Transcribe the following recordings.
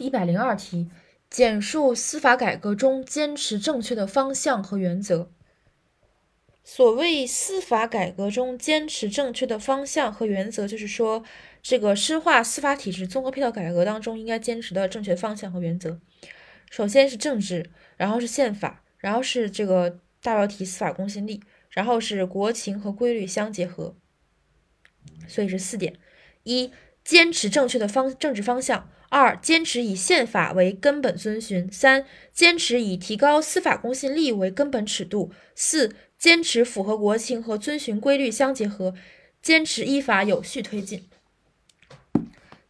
第一百零二题，简述司法改革中坚持正确的方向和原则。所谓司法改革中坚持正确的方向和原则，就是说，这个深化司法体制综合配套改革当中应该坚持的正确方向和原则。首先是政治，然后是宪法，然后是这个大标题司法公信力，然后是国情和规律相结合。所以是四点：一、坚持正确的方政治方向。二、坚持以宪法为根本遵循；三、坚持以提高司法公信力为根本尺度；四、坚持符合国情和遵循规律相结合，坚持依法有序推进。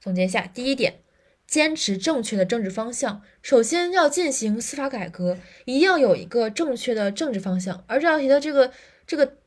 总结一下，第一点，坚持正确的政治方向。首先要进行司法改革，一定要有一个正确的政治方向。而这道题的这个这个。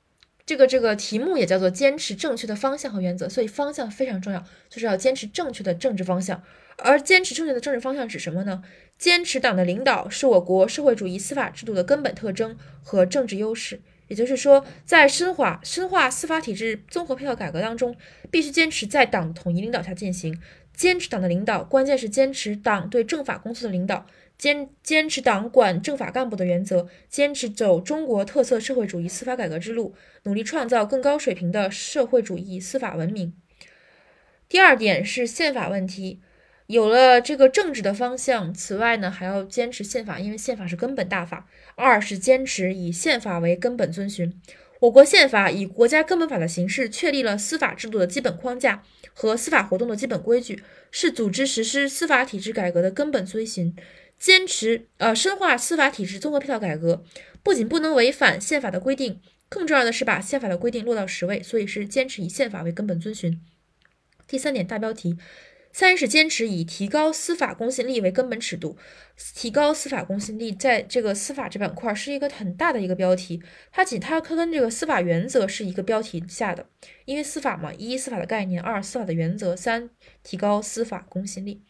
这个这个题目也叫做坚持正确的方向和原则，所以方向非常重要，就是要坚持正确的政治方向。而坚持正确的政治方向指什么呢？坚持党的领导是我国社会主义司法制度的根本特征和政治优势。也就是说，在深化深化司法体制综合配套改革当中，必须坚持在党统一领导下进行。坚持党的领导，关键是坚持党对政法工作的领导。坚坚持党管政法干部的原则，坚持走中国特色社会主义司法改革之路，努力创造更高水平的社会主义司法文明。第二点是宪法问题，有了这个政治的方向，此外呢还要坚持宪法，因为宪法是根本大法。二是坚持以宪法为根本遵循，我国宪法以国家根本法的形式确立了司法制度的基本框架和司法活动的基本规矩，是组织实施司法体制改革的根本遵循。坚持呃深化司法体制综合配套改革，不仅不能违反宪法的规定，更重要的是把宪法的规定落到实位，所以是坚持以宪法为根本遵循。第三点大标题，三是坚持以提高司法公信力为根本尺度。提高司法公信力，在这个司法这板块是一个很大的一个标题，它仅它它跟这个司法原则是一个标题下的，因为司法嘛，一司法的概念，二司法的原则，三提高司法公信力。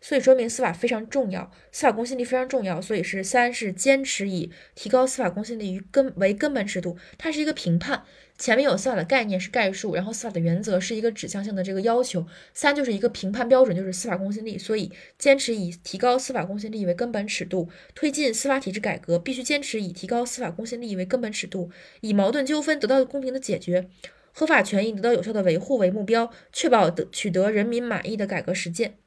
所以说明司法非常重要，司法公信力非常重要。所以是三是坚持以提高司法公信力于根为根本尺度，它是一个评判。前面有司法的概念是概述，然后司法的原则是一个指向性的这个要求，三就是一个评判标准，就是司法公信力。所以坚持以提高司法公信力为根本尺度，推进司法体制改革，必须坚持以提高司法公信力为根本尺度，以矛盾纠纷得到公平的解决，合法权益得到有效的维护为目标，确保得取得人民满意的改革实践。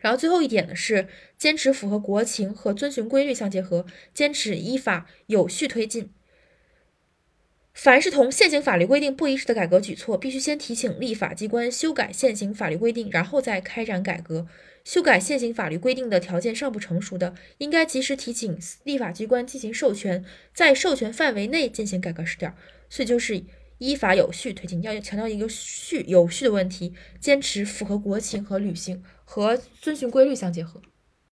然后最后一点呢是坚持符合国情和遵循规律相结合，坚持依法有序推进。凡是同现行法律规定不一致的改革举措，必须先提请立法机关修改现行法律规定，然后再开展改革。修改现行法律规定的条件尚不成熟的，应该及时提请立法机关进行授权，在授权范围内进行改革试点。所以就是依法有序推进，要强调一个序有序的问题，坚持符合国情和履行。和遵循规律相结合。